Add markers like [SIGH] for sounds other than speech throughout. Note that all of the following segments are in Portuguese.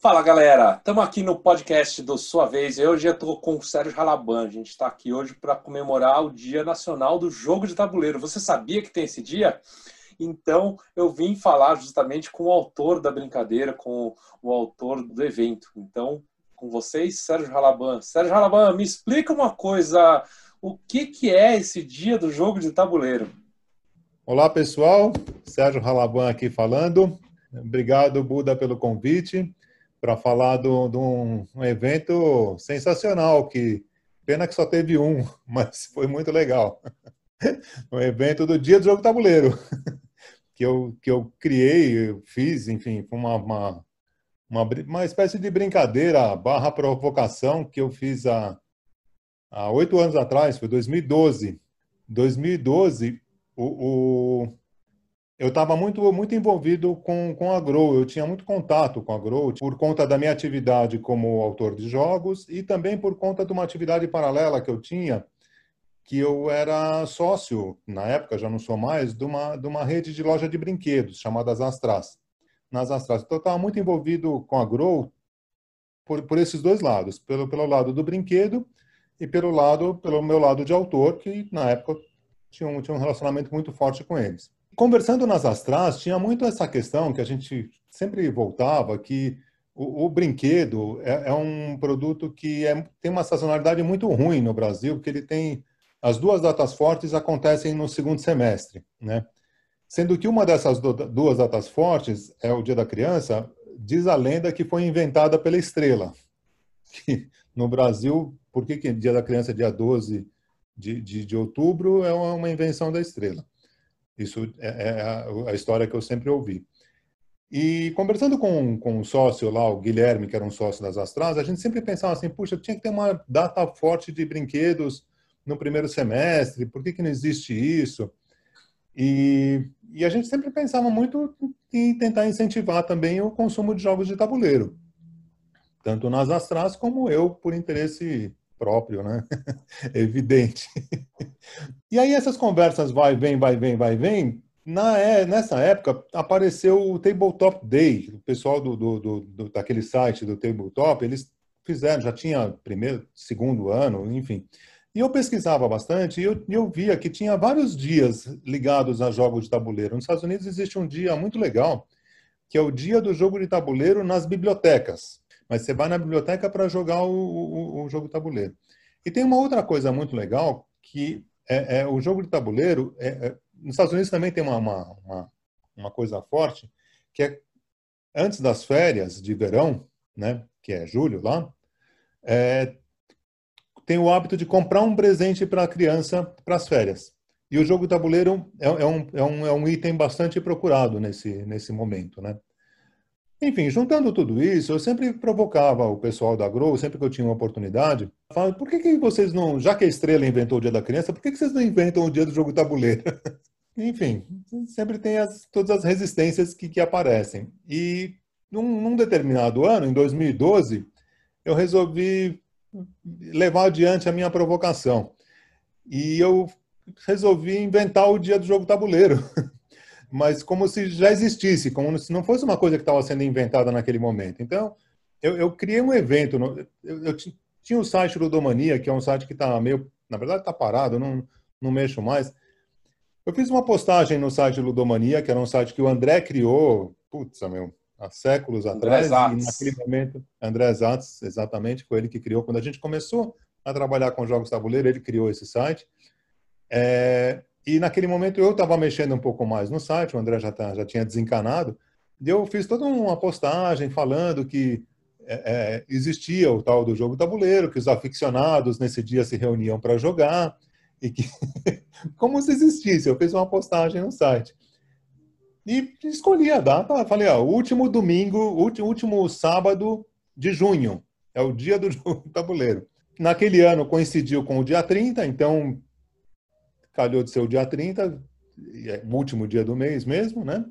Fala galera, estamos aqui no podcast do Sua Vez. Eu hoje estou com o Sérgio Ralaban. A gente está aqui hoje para comemorar o Dia Nacional do Jogo de Tabuleiro. Você sabia que tem esse dia? Então eu vim falar justamente com o autor da brincadeira, com o autor do evento. Então, com vocês, Sérgio Ralaban. Sérgio Ralaban, me explica uma coisa. O que, que é esse Dia do Jogo de Tabuleiro? Olá pessoal, Sérgio Ralaban aqui falando. Obrigado, Buda, pelo convite para falar de um, evento sensacional, que pena que só teve um, [LAUGHS] mas foi muito legal. [LAUGHS] um evento do Dia do Jogo Tabuleiro, [LAUGHS] que eu, que eu criei, eu fiz, enfim, uma, uma, uma, uma espécie de brincadeira barra provocação que eu fiz há oito anos atrás, foi 2012. 2012, o, o eu estava muito, muito envolvido com, com a Grow, eu tinha muito contato com a Grow por conta da minha atividade como autor de jogos e também por conta de uma atividade paralela que eu tinha, que eu era sócio, na época, já não sou mais, de uma, de uma rede de loja de brinquedos chamada Astras. Nas Astras. Então, eu estava muito envolvido com a Grow por, por esses dois lados, pelo, pelo lado do brinquedo e pelo lado pelo meu lado de autor, que na época tinha um, tinha um relacionamento muito forte com eles conversando nas astras, tinha muito essa questão que a gente sempre voltava, que o, o brinquedo é, é, um produto que é, tem uma sazonalidade muito ruim no Brasil, porque ele tem as duas datas fortes acontecem no segundo semestre, né? Sendo que uma dessas duas datas fortes é o Dia da Criança, diz a lenda que foi inventada pela estrela. [LAUGHS] Que no Brasil, por que, que Dia da Criança é dia 12 de, de, de outubro? É uma invenção da estrela. Isso é, é a, história que eu sempre ouvi. E conversando com, com um sócio lá, o Guilherme, que era um sócio das Astras, a gente sempre pensava assim, puxa, tinha que ter uma data forte de brinquedos no primeiro semestre, por que, que não existe isso? E, e a gente sempre pensava muito em tentar incentivar também o consumo de jogos de tabuleiro, tanto nas Astras como eu, por interesse próprio, né? [LAUGHS] Evidente. E aí essas conversas vai, vem, vai, vem, vai, vem. Na, é, nessa época apareceu o Tabletop Day, o pessoal do, do, do, daquele site do Tabletop, eles fizeram, já tinha primeiro, segundo ano, enfim. E eu pesquisava bastante e eu, eu via que tinha vários dias ligados a jogos de tabuleiro. Nos Estados Unidos existe um dia muito legal, que é o dia do jogo de tabuleiro nas bibliotecas mas você vai na biblioteca para jogar o, o, o, jogo tabuleiro. E tem uma outra coisa muito legal, que é, é o jogo de tabuleiro, é, é, nos Estados Unidos também tem uma, uma, uma, uma, coisa forte, que é antes das férias de verão, né, que é julho lá, é, tem o hábito de comprar um presente para a criança para as férias. E o jogo tabuleiro é, é, um, é, um, é um item bastante procurado nesse, nesse momento, né? Enfim, juntando tudo isso, eu sempre provocava o pessoal da Grow, sempre que eu tinha uma oportunidade, falava, por que, que vocês não, já que a Estrela inventou o Dia da Criança, por que, que vocês não inventam o Dia do Jogo Tabuleiro? [LAUGHS] Enfim, sempre tem as, todas as resistências que, que aparecem. E num, num determinado ano, em 2012, eu resolvi levar adiante a minha provocação. E eu resolvi inventar o Dia do Jogo Tabuleiro. [LAUGHS] mas como se já existisse, como se não fosse uma coisa que estava sendo inventada naquele momento. Então, eu, eu criei um evento, eu, eu, tinha o site Ludomania, que é um site que está meio, na verdade está parado, eu não, não mexo mais. Eu fiz uma postagem no site Ludomania, que era um site que o André criou, putz, meu, há séculos André atrás, Zatz. e naquele momento, André Zatz, exatamente, foi ele que criou. Quando a gente começou a trabalhar com jogos tabuleiro, ele criou esse site. É, e naquele momento eu estava mexendo um pouco mais no site, o André já, tá, já tinha desencanado, e eu fiz toda uma postagem falando que é, é, existia o tal do jogo tabuleiro, que os aficionados nesse dia se reuniam para jogar, e que [LAUGHS] como se existisse. Eu fiz uma postagem no site. E escolhi a data, falei, ó, último domingo, último, último sábado de junho, é o dia do [LAUGHS] jogo tabuleiro. Naquele ano coincidiu com o dia 30, então calhou de ser o dia 30, é o último dia do mês mesmo, né?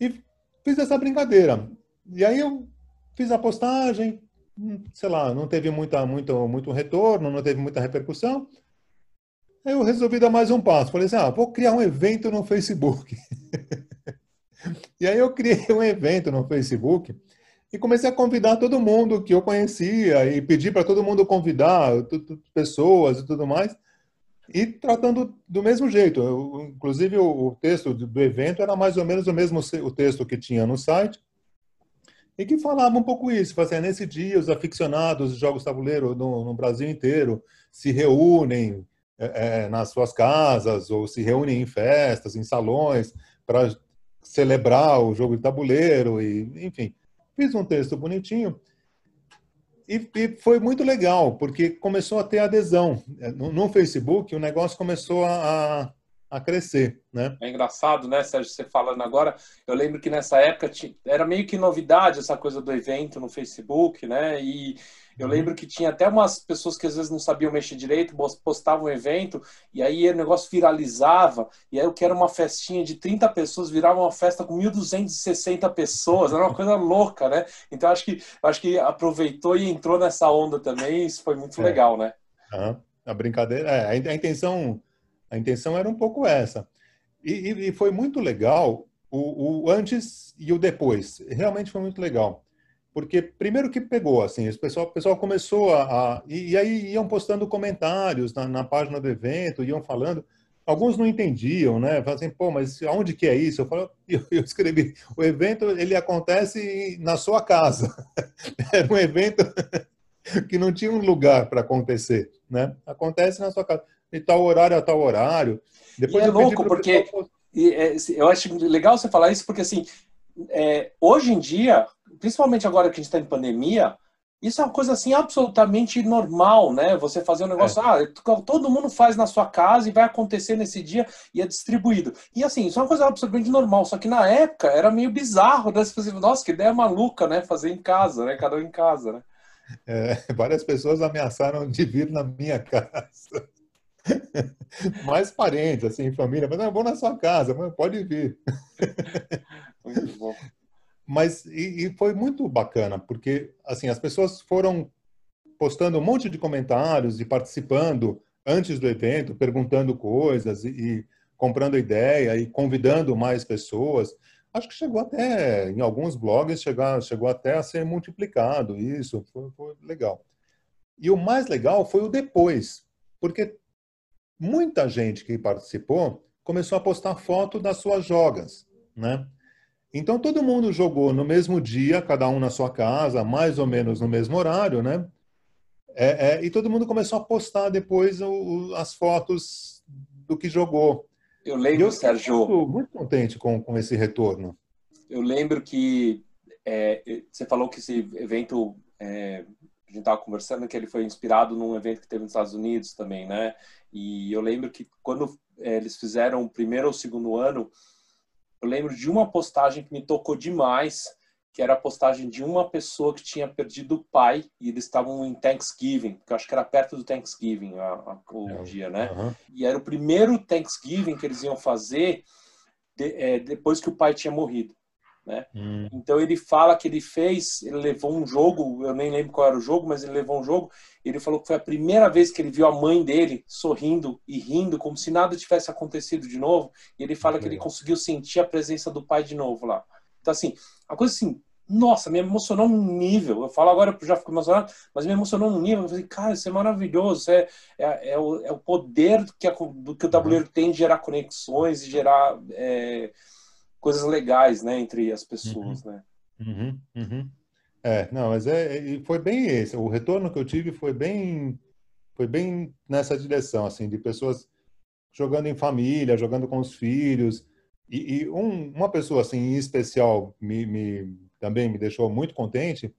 E fiz essa brincadeira. E aí eu fiz a postagem, sei lá, não teve muita, muito, muito retorno, não teve muita repercussão. Aí eu resolvi dar mais um passo. Falei assim, ah, vou criar um evento no Facebook. [LAUGHS] e aí eu criei [LAUGHS] um evento no Facebook e comecei a convidar todo mundo que eu conhecia e pedi para todo mundo convidar pessoas e tudo mais. E tratando do mesmo jeito. Eu, inclusive, o, o, texto do evento era mais ou menos o mesmo o texto que tinha no site e que falava um pouco isso. Fazia nesse dia, os aficionados de jogos tabuleiro no, no Brasil inteiro se reúnem é, é, nas suas casas ou se reúnem em festas, em salões, para celebrar o jogo de tabuleiro, e, enfim. Fiz um texto bonitinho e, e, foi muito legal, porque começou a ter adesão. No, no Facebook, o negócio começou a, a crescer, né? É engraçado, né, Sérgio, você falando agora. Eu lembro que nessa época era meio que novidade essa coisa do evento no Facebook, né? E eu uhum. lembro que tinha até umas pessoas que às vezes não sabiam mexer direito, postavam um evento e aí o negócio viralizava. E aí o que era uma festinha de 30 pessoas virava uma festa com 1.260 pessoas. Era uma coisa [LAUGHS] louca, né? Então acho que acho que aproveitou e entrou nessa onda também. Isso foi muito é. legal, né? A brincadeira, é, a intenção a intenção era um pouco essa. E, e foi muito legal o, o, antes e o depois. Realmente foi muito legal. Porque primeiro que pegou, assim, o pessoal, o pessoal começou a, a e, e, aí iam postando comentários na, na, página do evento, iam falando. Alguns não entendiam, né? Falavam assim, pô, mas aonde que é isso? Eu, falo, [LAUGHS] eu, eu escrevi, o evento ele acontece na sua casa. [LAUGHS] Era um evento [LAUGHS] que não tinha um lugar para acontecer, né? Acontece na sua casa de tal horário a tal horário. Depois e é louco, porque pessoal... É, eu acho legal você falar isso, porque assim, é, hoje em dia, principalmente agora que a gente está em pandemia, isso é uma coisa assim absolutamente normal, né? Você fazer um negócio, é. ah, todo mundo faz na sua casa e vai acontecer nesse dia e é distribuído. E assim, isso é uma coisa absolutamente normal, só que na época era meio bizarro, né? Você fazia, nossa, que ideia maluca, né? Fazer em casa, né? Cada um em casa, né? É, [LAUGHS] várias pessoas ameaçaram de vir na minha [LAUGHS] casa. [LAUGHS] Mais parentes, assim, família, mas eu vou na sua casa, pode vir. [LAUGHS] Muito bom. Mas e, e, foi muito bacana, porque assim as pessoas foram postando um monte de comentários e participando antes do evento, perguntando coisas e, e comprando ideia e convidando mais pessoas. Acho que chegou até, em alguns blogs, chegou, chegou até a ser multiplicado isso, foi, foi legal. E o mais legal foi o depois, porque muita gente que participou começou a postar foto das suas jogas, né? Então todo mundo jogou no mesmo dia, cada um na sua casa, mais ou menos no mesmo horário, né? É, é, e todo mundo começou a postar depois o, o, as fotos do que jogou. Eu lembro, eu Sérgio. Muito, muito contente com, com esse retorno. Eu lembro que é, você falou que esse evento é, a gente estava conversando que ele foi inspirado num evento que teve nos Estados Unidos também, né? E eu lembro que quando é, eles fizeram o primeiro ou segundo ano, eu lembro de uma postagem que me tocou demais, que era a postagem de uma pessoa que tinha perdido o pai e eles estavam em Thanksgiving, que eu acho que era perto do Thanksgiving a, a, o é, dia, né? Uhum. E era o primeiro Thanksgiving que eles iam fazer de, é, depois que o pai tinha morrido. Né? Hum. Então ele fala que ele fez, ele levou um jogo, eu nem lembro qual era o jogo, mas ele levou um jogo. Ele falou que foi a primeira vez que ele viu a mãe dele sorrindo e rindo, como se nada tivesse acontecido de novo. E ele fala que ele conseguiu sentir a presença do pai de novo lá. Então, assim, a coisa assim, nossa, me emocionou num nível. Eu falo agora, eu já fico emocionado, mas me emocionou num nível. Eu falei, cara, isso é maravilhoso. Isso é, é, é, o, é o poder que, a, do que o tabuleiro uhum. tem de gerar conexões e gerar. É, coisas legais, né, entre as pessoas, uhum. né? Uhum, uhum. É, não, mas é, é foi bem esse. O retorno que eu tive foi bem, foi bem nessa direção, assim, de pessoas jogando em família, jogando com os filhos. E, e um, uma pessoa assim em especial me, me, também me deixou muito contente.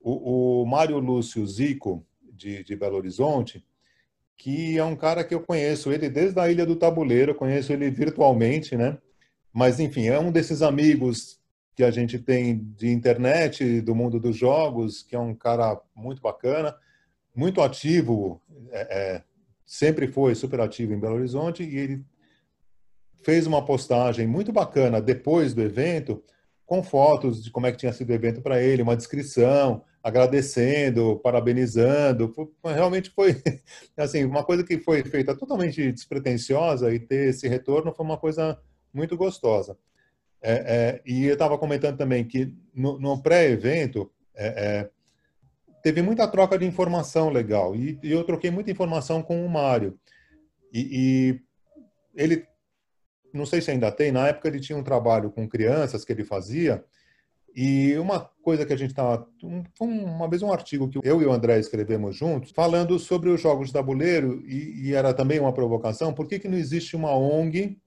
O, o Mário Lúcio Zico de, de Belo Horizonte, que é um cara que eu conheço ele desde a Ilha do Tabuleiro, conheço ele virtualmente, né? Mas, enfim, é um desses amigos que a gente tem de internet, do mundo dos jogos, que é um cara muito bacana, muito ativo, é, é, sempre foi super ativo em Belo Horizonte, e ele fez uma postagem muito bacana depois do evento, com fotos de como é que tinha sido o evento para ele, uma descrição, agradecendo, parabenizando. Realmente foi [LAUGHS] assim uma coisa que foi feita totalmente despretensiosa e ter esse retorno foi uma coisa muito gostosa. É, é, e eu estava comentando também que no, no pré-evento é, é, teve muita troca de informação legal e, e, eu troquei muita informação com o Mário e, e ele não sei se ainda tem, na época ele tinha um trabalho com crianças que ele fazia, e uma coisa que a gente estava. Um, uma vez um artigo que eu e o André escrevemos juntos, falando sobre os jogos de tabuleiro, e, e era também uma provocação: por que, que não existe uma ONG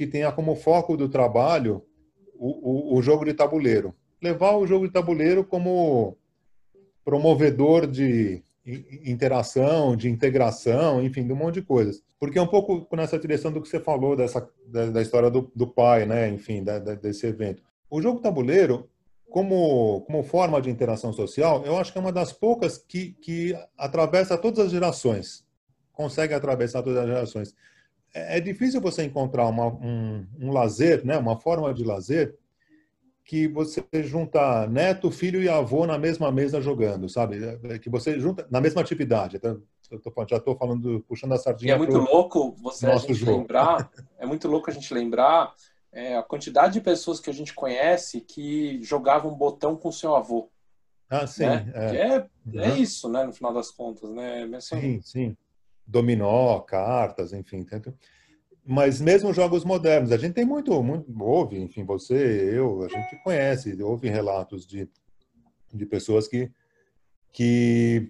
que tenha como foco do trabalho o, o, o jogo de tabuleiro? Levar o jogo de tabuleiro como promovedor de interação, de integração, enfim, de um monte de coisas. Porque é um pouco nessa direção do que você falou dessa da, da história do, do, pai, né? Enfim, da, da, desse evento. O jogo tabuleiro, como como forma de interação social, eu acho que é uma das poucas que que atravessa todas as gerações, consegue atravessar todas as gerações. É, é difícil você encontrar uma, um, um lazer, né? Uma forma de lazer que você junta neto, filho e avô na mesma mesa jogando, sabe? É, que você junta na mesma atividade. Então, tô, já estou falando, puxando a sardinha. E é muito louco você a gente jogo. lembrar. É muito louco a gente lembrar é, a quantidade de pessoas que a gente conhece que jogavam botão com seu avô. Ah, sim. Né? É, é, uhum. é, isso, né? No final das contas, né? Assim... Sim, sim. Dominó, cartas, enfim. Mas mesmo jogos modernos, a gente tem muito, muito ouve, enfim, você, eu, a gente conhece, ouve relatos de, de pessoas que, que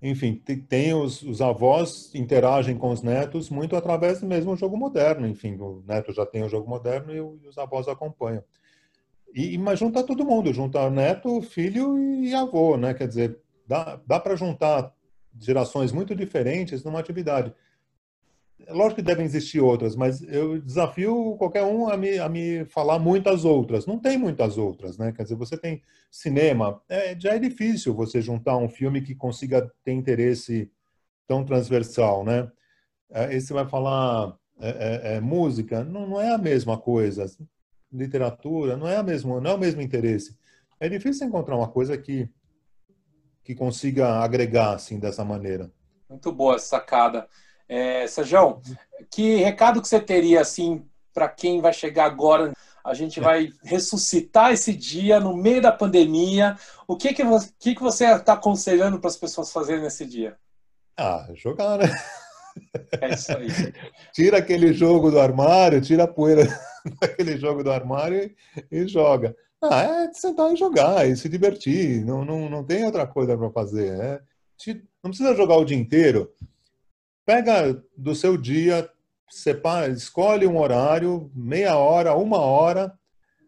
enfim, tem os, os avós interagem com os netos muito através do mesmo jogo moderno, enfim, o neto já tem o jogo moderno e, e os avós acompanham. E, mas junta todo mundo, junta neto, filho e avô, né? Quer dizer, dá, dá para juntar gerações muito diferentes numa atividade. Lógico que devem existir outras, mas eu desafio qualquer um a me, a me falar muitas outras. Não tem muitas outras, né? Quer dizer, você tem cinema, é, já é difícil você juntar um filme que consiga ter interesse tão transversal, né? É, esse vai falar é, é, é, música, não, não é a mesma coisa. Literatura, não é, a mesma, não é o mesmo interesse. É difícil encontrar uma coisa que, que consiga agregar assim dessa maneira. Muito boa essa sacada. É, Sérgio, que recado que você teria assim para quem vai chegar agora? A gente vai ressuscitar esse dia no meio da pandemia. O que que você, que que você está aconselhando para as pessoas fazerem nesse dia? Ah, jogar, né? É isso aí. [LAUGHS] tira aquele jogo do armário, tira a poeira [LAUGHS] daquele jogo do armário e, e joga. Ah, é sentar e jogar e se divertir. Não, não, não tem outra coisa para fazer. É, não precisa jogar o dia inteiro. Pega do seu dia, separa, escolhe um horário, meia hora, uma hora,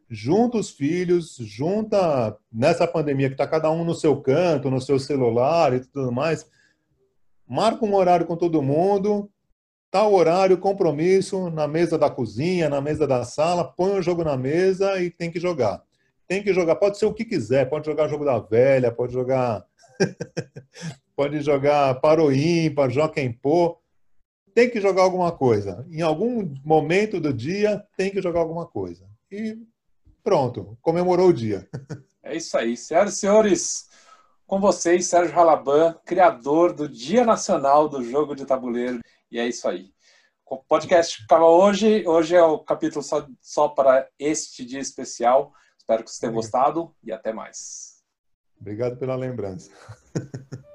junta os filhos, junta nessa pandemia que está cada um no seu canto, no seu celular e tudo mais, marca um horário com todo mundo, tal horário, compromisso na mesa da cozinha, na mesa da sala, põe o jogo na mesa e tem que jogar. Tem que jogar, pode ser o que quiser, pode jogar jogo da velha, pode jogar [LAUGHS] pode jogar para o ímpar, joga pô. Tem que jogar alguma coisa. Em algum momento do dia, tem que jogar alguma coisa. E pronto, comemorou o dia. É isso aí. Senhoras e senhores, com vocês, Sérgio Ralaban, criador do Dia Nacional do Jogo de Tabuleiro. E é isso aí. O podcast acaba hoje. Hoje é o capítulo só, só para este dia especial. Espero que vocês tenham gostado e até mais. Obrigado pela lembrança. [LAUGHS]